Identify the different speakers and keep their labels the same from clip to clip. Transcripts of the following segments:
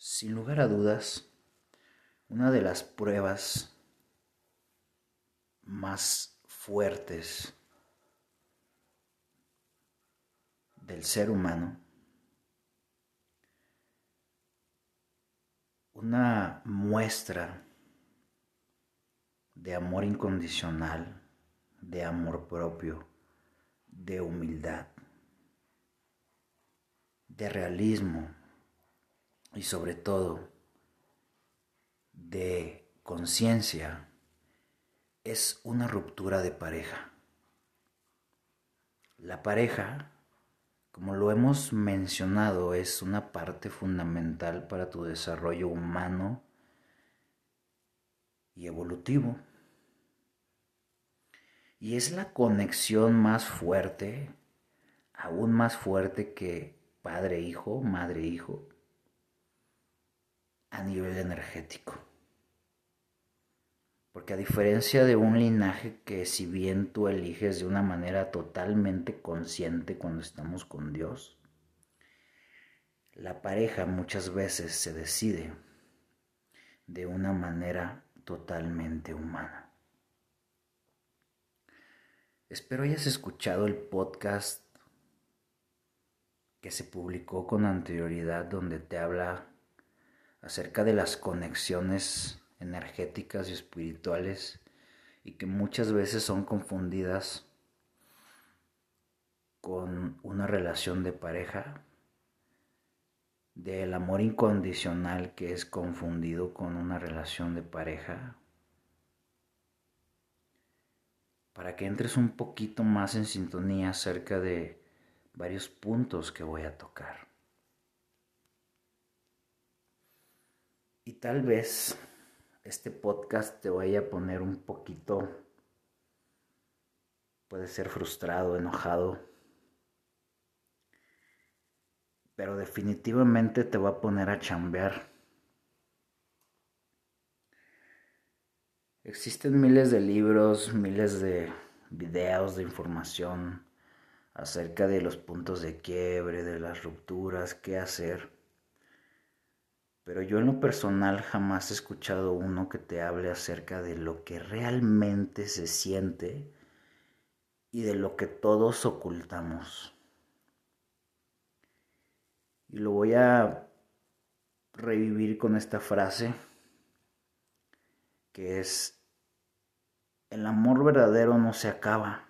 Speaker 1: Sin lugar a dudas, una de las pruebas más fuertes del ser humano, una muestra de amor incondicional, de amor propio, de humildad, de realismo y sobre todo de conciencia es una ruptura de pareja. La pareja, como lo hemos mencionado, es una parte fundamental para tu desarrollo humano y evolutivo. Y es la conexión más fuerte, aún más fuerte que padre-hijo, madre-hijo, a nivel energético. Porque a diferencia de un linaje que si bien tú eliges de una manera totalmente consciente cuando estamos con Dios, la pareja muchas veces se decide de una manera totalmente humana. Espero hayas escuchado el podcast que se publicó con anterioridad donde te habla acerca de las conexiones energéticas y espirituales y que muchas veces son confundidas con una relación de pareja, del amor incondicional que es confundido con una relación de pareja, para que entres un poquito más en sintonía acerca de varios puntos que voy a tocar. Y tal vez este podcast te vaya a poner un poquito, puede ser frustrado, enojado, pero definitivamente te va a poner a chambear. Existen miles de libros, miles de videos de información acerca de los puntos de quiebre, de las rupturas, qué hacer. Pero yo en lo personal jamás he escuchado uno que te hable acerca de lo que realmente se siente y de lo que todos ocultamos. Y lo voy a revivir con esta frase que es, el amor verdadero no se acaba.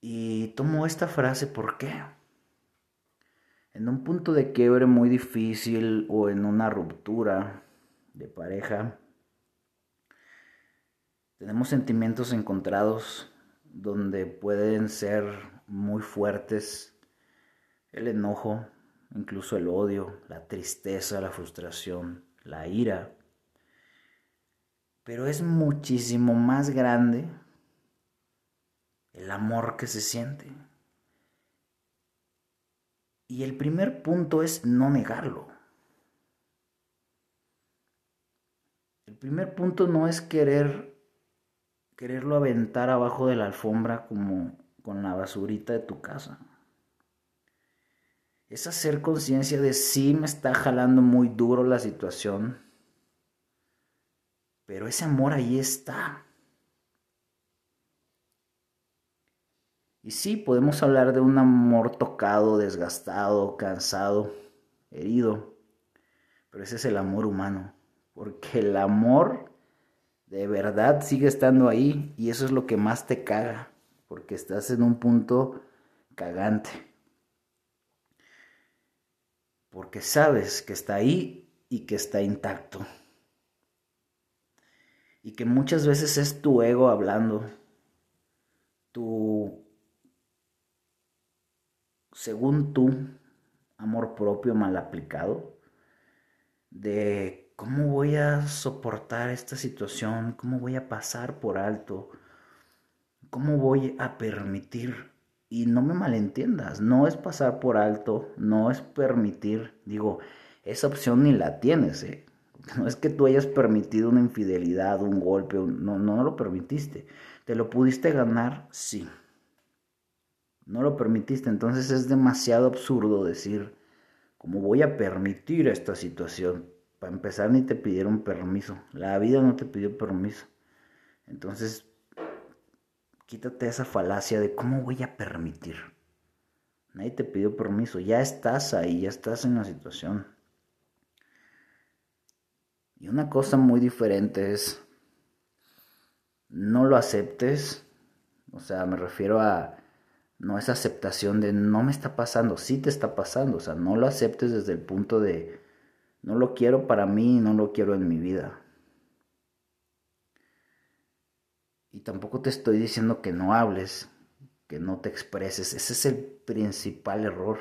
Speaker 1: Y tomo esta frase ¿por qué? En un punto de quiebre muy difícil o en una ruptura de pareja, tenemos sentimientos encontrados donde pueden ser muy fuertes el enojo, incluso el odio, la tristeza, la frustración, la ira. Pero es muchísimo más grande el amor que se siente. Y el primer punto es no negarlo. El primer punto no es querer quererlo aventar abajo de la alfombra como con la basurita de tu casa. Es hacer conciencia de sí me está jalando muy duro la situación, pero ese amor ahí está. Y sí, podemos hablar de un amor tocado, desgastado, cansado, herido, pero ese es el amor humano, porque el amor de verdad sigue estando ahí y eso es lo que más te caga, porque estás en un punto cagante. Porque sabes que está ahí y que está intacto. Y que muchas veces es tu ego hablando, tu según tú, amor propio mal aplicado, de cómo voy a soportar esta situación, cómo voy a pasar por alto, cómo voy a permitir. Y no me malentiendas, no es pasar por alto, no es permitir, digo, esa opción ni la tienes, ¿eh? No es que tú hayas permitido una infidelidad, un golpe, no, no lo permitiste. ¿Te lo pudiste ganar? Sí. No lo permitiste. Entonces es demasiado absurdo decir, ¿cómo voy a permitir esta situación? Para empezar, ni te pidieron permiso. La vida no te pidió permiso. Entonces, quítate esa falacia de cómo voy a permitir. Nadie te pidió permiso. Ya estás ahí, ya estás en la situación. Y una cosa muy diferente es, no lo aceptes. O sea, me refiero a, no esa aceptación de no me está pasando, sí te está pasando. O sea, no lo aceptes desde el punto de, no lo quiero para mí, no lo quiero en mi vida. Y tampoco te estoy diciendo que no hables, que no te expreses. Ese es el principal error.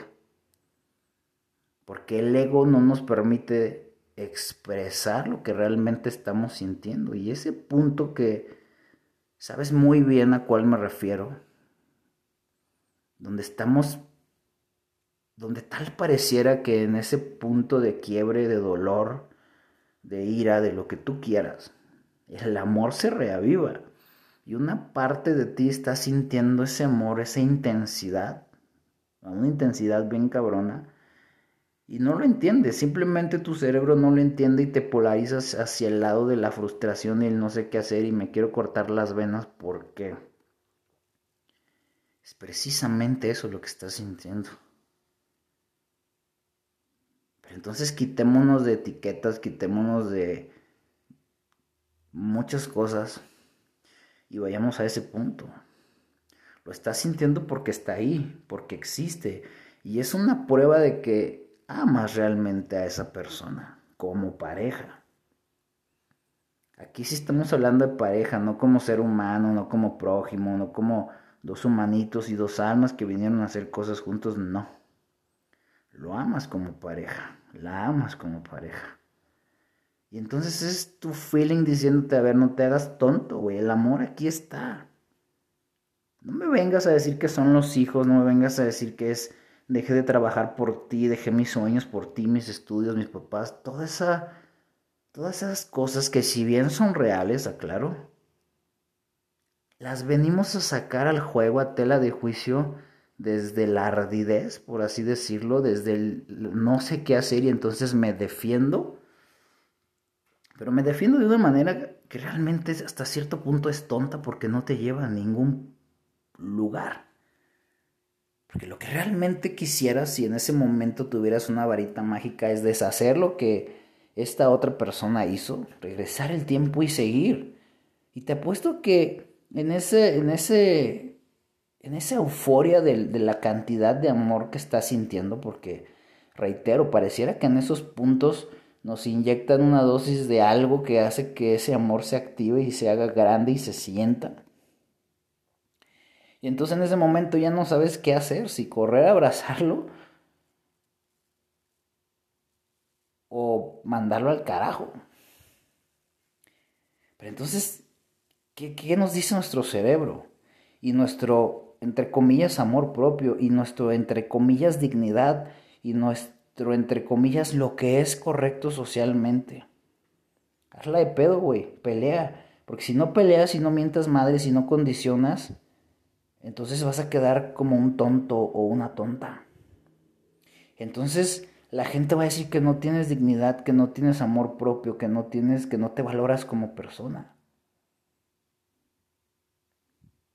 Speaker 1: Porque el ego no nos permite expresar lo que realmente estamos sintiendo. Y ese punto que sabes muy bien a cuál me refiero, donde estamos donde tal pareciera que en ese punto de quiebre, de dolor, de ira, de lo que tú quieras, el amor se reaviva. Y una parte de ti está sintiendo ese amor, esa intensidad, una intensidad bien cabrona, y no lo entiendes, simplemente tu cerebro no lo entiende y te polarizas hacia el lado de la frustración y el no sé qué hacer y me quiero cortar las venas porque es precisamente eso lo que estás sintiendo. Entonces quitémonos de etiquetas, quitémonos de muchas cosas y vayamos a ese punto. Lo estás sintiendo porque está ahí, porque existe. Y es una prueba de que amas realmente a esa persona como pareja. Aquí sí estamos hablando de pareja, no como ser humano, no como prójimo, no como dos humanitos y dos almas que vinieron a hacer cosas juntos, no. Lo amas como pareja la amas como pareja. Y entonces es tu feeling diciéndote, a ver, no te hagas tonto, güey, el amor aquí está. No me vengas a decir que son los hijos, no me vengas a decir que es, dejé de trabajar por ti, dejé mis sueños por ti, mis estudios, mis papás, toda esa, todas esas cosas que si bien son reales, aclaro, las venimos a sacar al juego a tela de juicio desde la ardidez, por así decirlo, desde el no sé qué hacer y entonces me defiendo. Pero me defiendo de una manera que realmente hasta cierto punto es tonta porque no te lleva a ningún lugar. Porque lo que realmente quisieras si en ese momento tuvieras una varita mágica es deshacer lo que esta otra persona hizo, regresar el tiempo y seguir. Y te apuesto que en ese, en ese en esa euforia de, la cantidad de amor que estás sintiendo, porque, reitero, pareciera que en esos puntos nos inyectan una dosis de algo que hace que ese amor se active y se haga grande y se sienta. Y entonces en ese momento ya no sabes qué hacer, si correr a abrazarlo o mandarlo al carajo. Pero entonces, ¿qué, nos dice nuestro cerebro? Y nuestro entre comillas, amor propio y nuestro, entre comillas, dignidad y nuestro, entre comillas, lo que es correcto socialmente. Hazla de pedo, güey, pelea. Porque si no peleas, si no mientas madre, si no condicionas, entonces vas a quedar como un tonto o una tonta. Entonces la gente va a decir que no tienes dignidad, que no tienes amor propio, que no tienes, que no te valoras como persona.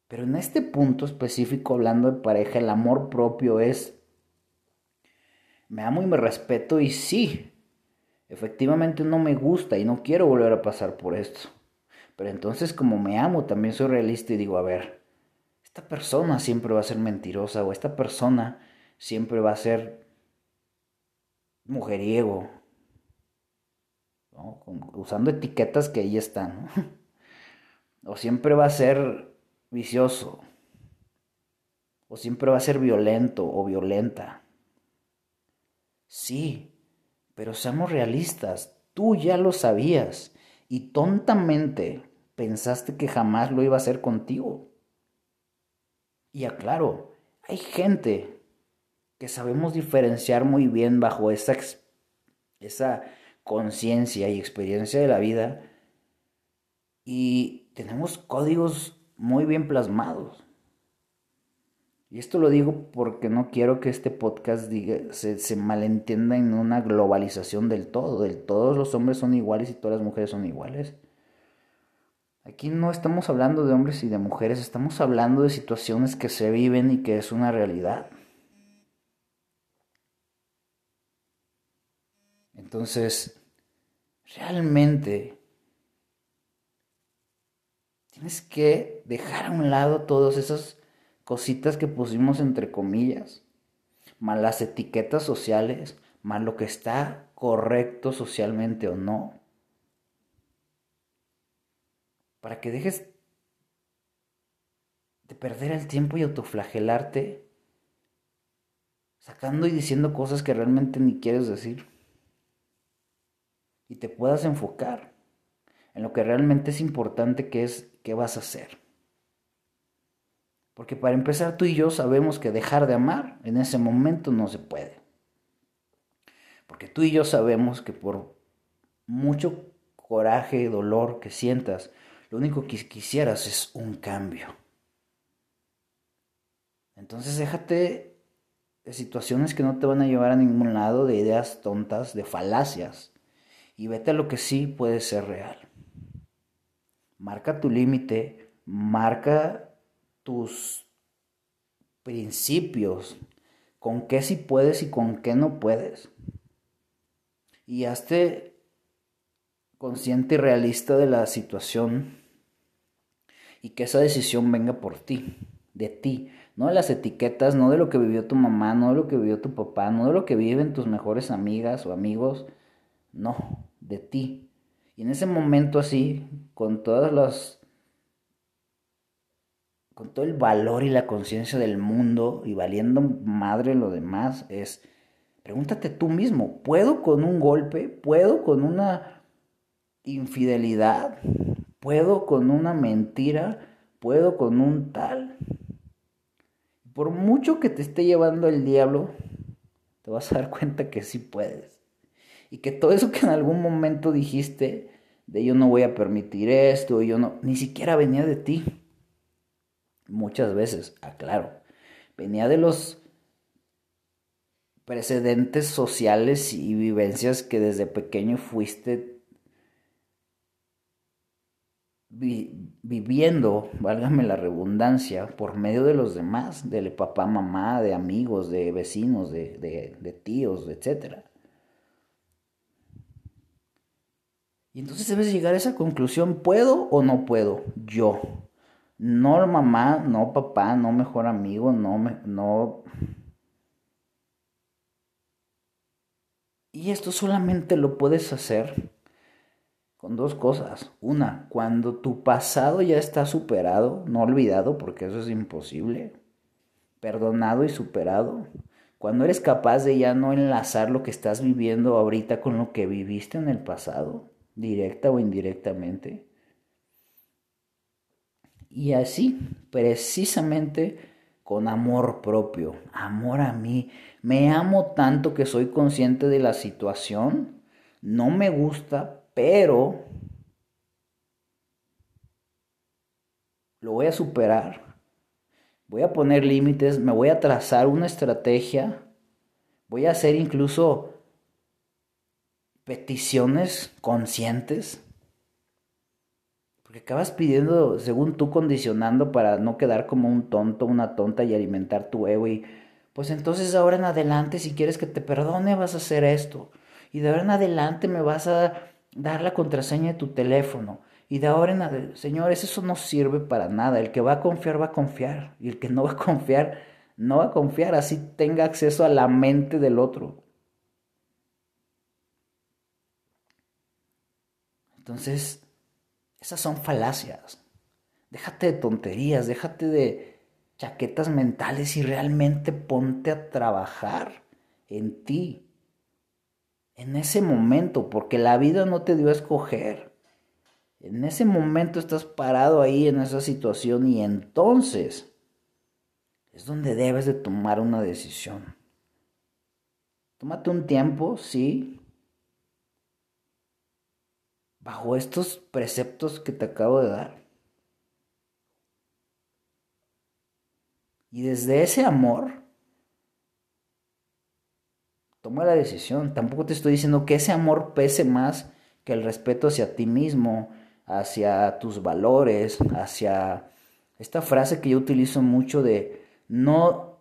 Speaker 1: Pero en este punto específico, hablando de pareja, el amor propio es, me amo y me respeto y sí, efectivamente no me gusta y no quiero volver a pasar por esto. Pero entonces como me amo, también soy realista y digo, a ver, esta persona siempre va a ser mentirosa o esta persona siempre va a ser mujeriego, usando etiquetas que ahí están, o siempre va a ser vicioso. O siempre va a ser violento o violenta. Sí, pero seamos realistas. Tú ya lo sabías y tontamente pensaste que jamás lo iba a hacer contigo. Y aclaro, hay gente que sabemos diferenciar muy bien bajo esa, esa conciencia y experiencia de la vida y tenemos códigos muy bien plasmados. Y esto lo digo porque no quiero que este podcast diga, se, se, malentienda en una globalización del todo, del todos los hombres son iguales y todas las mujeres son iguales. Aquí no estamos hablando de hombres y de mujeres, estamos hablando de situaciones que se viven y que es una realidad. Entonces, realmente tienes que dejar a un lado todas esas cositas que pusimos entre comillas, más las etiquetas sociales, más lo que está correcto socialmente o no para que dejes de perder el tiempo y autoflagelarte sacando y diciendo cosas que realmente ni quieres decir. Y te puedas enfocar en lo que realmente es importante que es qué vas a hacer. Porque para empezar tú y yo sabemos que dejar de amar en ese momento no se puede. Porque tú y yo sabemos que por mucho coraje dolor que sientas, lo único que quisieras es un cambio. Entonces déjate de situaciones que no te van a llevar a ningún lado, de ideas tontas, de falacias, y vete a lo que sí puede ser real. Marca tu límite, marca tus principios, con qué sí puedes y con qué no puedes. Y hazte consciente y realista de la situación y que esa decisión venga por ti, de ti, no de las etiquetas, no de lo que vivió tu mamá, no de lo que vivió tu papá, no de lo que viven tus mejores amigas o amigos, no, de ti. Y en ese momento así, con todas las con todo el valor y la conciencia del mundo y valiendo madre lo demás, es pregúntate tú mismo, ¿puedo con un golpe? ¿Puedo con una infidelidad, puedo con una mentira, puedo con un tal. Por mucho que te esté llevando el diablo, te vas a dar cuenta que sí puedes. Y que todo eso que en algún momento dijiste, de yo no voy a permitir esto, yo no, ni siquiera venía de ti. Muchas veces, aclaro, venía de los precedentes sociales y vivencias que desde pequeño fuiste viviendo, válgame la redundancia, por medio de los demás, de papá, mamá, de amigos, de vecinos, de, de, de tíos, etc. Y entonces debes llegar a esa conclusión, ¿puedo o no puedo? Yo. No mamá, no papá, no mejor amigo, no, no... Y esto solamente lo puedes hacer con dos cosas. Una, cuando tu pasado ya está superado, no olvidado, porque eso es imposible, perdonado y superado. Cuando eres capaz de ya no enlazar lo que estás viviendo ahorita con lo que viviste en el pasado, directa o indirectamente. Y así, precisamente con amor propio, amor a mí. Me amo tanto que soy consciente de la situación. No me gusta, pero lo voy a superar. Voy a poner límites, me voy a trazar una estrategia, voy a hacer incluso peticiones conscientes. Porque acabas pidiendo, según tú, condicionando para no quedar como un tonto, una tonta y alimentar tu ego. Y pues entonces ahora en adelante, si quieres que te perdone, vas a hacer esto. Y de ahora en adelante me vas a dar la contraseña de tu teléfono. Y de ahora en adelante, señores, eso no sirve para nada. El que va a confiar, va a confiar. Y el que no va a confiar, no va a confiar. Así tenga acceso a la mente del otro. Entonces, esas son falacias. Déjate de tonterías, déjate de chaquetas mentales y realmente ponte a trabajar en ti en ese momento, porque la vida no te dio a escoger. En ese momento estás parado ahí en esa situación y entonces es donde debes de tomar una decisión. Tómate un tiempo, sí, bajo estos preceptos que te acabo de dar. Y desde ese amor, toma la decisión. Tampoco te estoy diciendo que ese amor pese más que el respeto hacia ti mismo, hacia tus valores, hacia esta frase que yo utilizo mucho de no,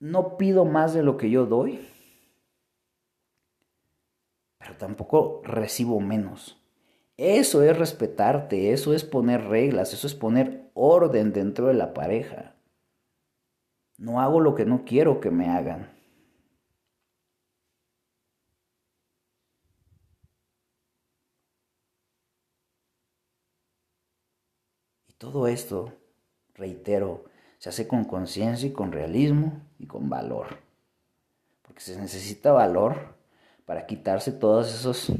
Speaker 1: no pido más de lo que yo doy, pero tampoco recibo menos. Eso es respetarte, eso es poner reglas, eso es poner orden dentro de la pareja. No hago lo que no quiero que me hagan. Y todo esto, reitero, se hace con conciencia y con realismo y con valor. Porque se necesita valor para quitarse todos esos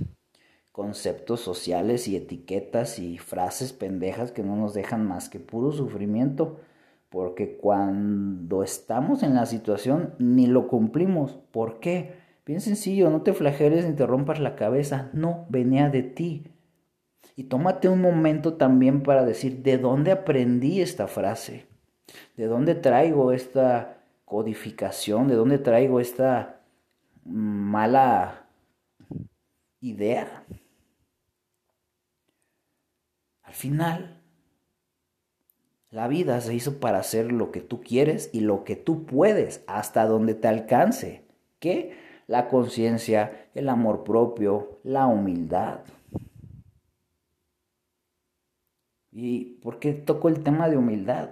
Speaker 1: conceptos sociales y etiquetas y frases pendejas que no nos dejan más que puro sufrimiento, porque cuando estamos en la situación ni lo cumplimos. ¿Por qué? Bien sencillo, no te flageles ni te rompas la cabeza, no, venía de ti. Y tómate un momento también para decir, ¿de dónde aprendí esta frase? ¿De dónde traigo esta codificación? ¿De dónde traigo esta mala idea? Al final, la vida se hizo para hacer lo que tú quieres y lo que tú puedes, hasta donde te alcance. ¿Qué? La conciencia, el amor propio, la humildad. ¿Y por qué toco el tema de humildad?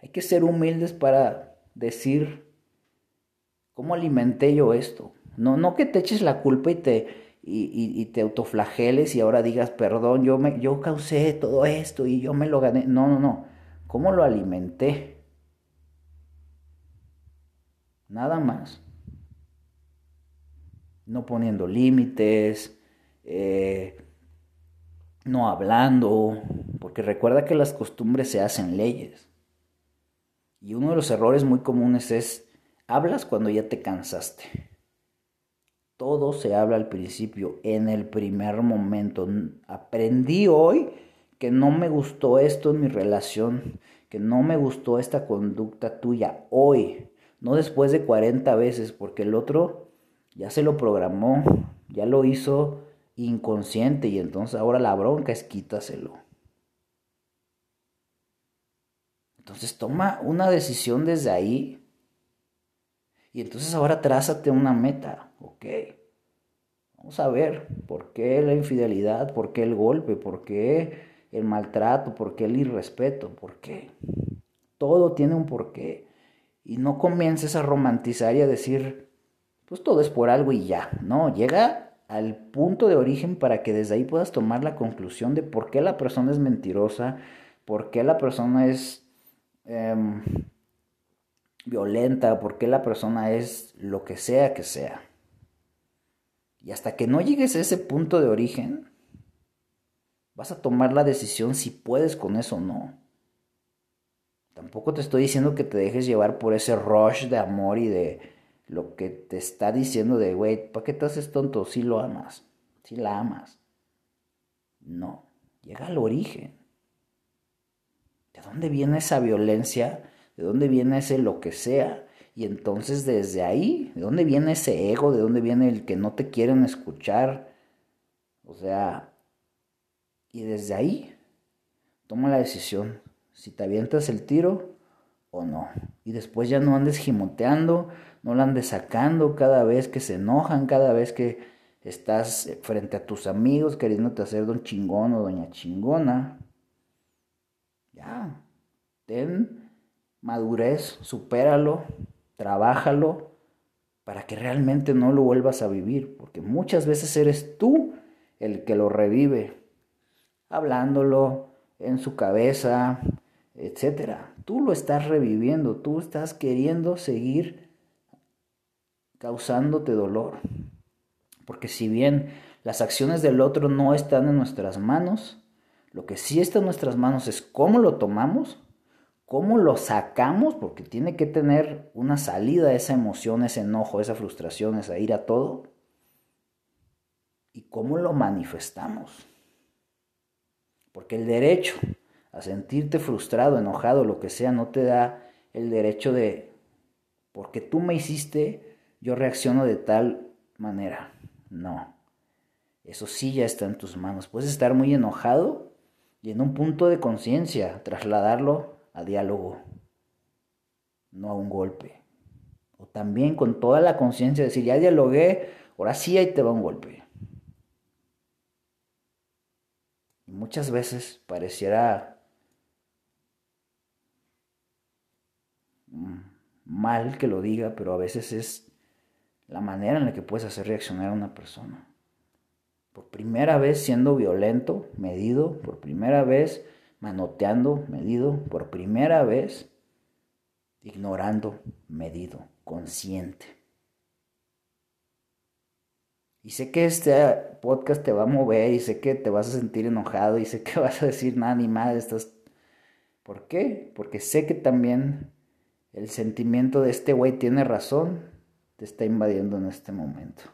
Speaker 1: Hay que ser humildes para decir, ¿cómo alimenté yo esto? No, no que te eches la culpa y te, y, te autoflageles y ahora digas, perdón, yo, me, yo causé todo esto y yo me lo gané. No, no, no. ¿Cómo lo alimenté? Nada más. No poniendo límites, eh, no hablando, porque recuerda que las costumbres se hacen leyes. Y uno de los errores muy comunes es, hablas cuando ya te cansaste. Todo se habla al principio, en el primer momento. Aprendí hoy que no me gustó esto en mi relación, que no me gustó esta conducta tuya hoy, no después de 40 veces, porque el otro ya se lo programó, ya lo hizo inconsciente y entonces ahora la bronca es quítaselo. Entonces toma una decisión desde ahí y entonces ahora trázate una meta, ¿ok? Vamos a ver por qué la infidelidad, por qué el golpe, por qué el maltrato, por qué el irrespeto, por qué. Todo tiene un porqué. Y no comiences a romantizar y a decir, pues todo es por algo y ya. No, llega al punto de origen para que desde ahí puedas tomar la conclusión de por qué la persona es mentirosa, por qué la persona es em, violenta, por qué la persona es lo que sea que sea. Y hasta que no llegues a ese punto de origen, vas a tomar la decisión si puedes con eso o no. Tampoco te estoy diciendo que te dejes llevar por ese rush de amor y de lo que te está diciendo de, güey, ¿para qué te haces tonto? Si lo amas, si la amas. No, llega al origen. ¿De dónde viene esa violencia? ¿De dónde viene ese lo que sea? Y entonces desde ahí, ¿de dónde viene ese ego? ¿De dónde viene el que no te quieren escuchar? O sea, y desde ahí, toma la decisión si te avientas el tiro o no. Y después ya no andes gimoteando, no la andes sacando cada vez que se enojan, cada vez que estás frente a tus amigos queriéndote hacer don chingón o doña chingona. Ya, ten madurez, supéralo, trabájalo para que realmente no lo vuelvas a vivir, porque muchas veces eres tú el que lo revive, hablándolo en su cabeza, etcétera. Tú lo estás reviviendo, tú estás queriendo seguir causándote dolor. Porque si bien las acciones del otro no están en nuestras manos, lo que sí está en nuestras manos es cómo lo tomamos ¿Cómo lo sacamos? Porque tiene que tener una salida esa emoción, ese enojo, esa frustración, esa ira, todo. ¿Y cómo lo manifestamos? Porque el derecho a sentirte frustrado, enojado, lo que sea, no te da el derecho de, porque tú me hiciste, yo reacciono de tal manera. No. Eso sí ya está en tus manos. Puedes estar muy enojado y en un punto de conciencia trasladarlo a diálogo, no a un golpe. O también con toda la conciencia decir, ya dialogué, ahora sí ahí te va un golpe. Y muchas veces pareciera mal que lo diga, pero a veces es la manera en la que puedes hacer reaccionar a una persona. Por primera vez siendo violento, medido, por primera vez manoteando, medido, por primera vez ignorando, medido, consciente. Y sé que este podcast te va a mover y sé que te vas a sentir enojado y sé que vas a decir nada ni más. Estás... ¿Por qué? Porque sé que también el sentimiento de este güey tiene razón te está invadiendo en este momento.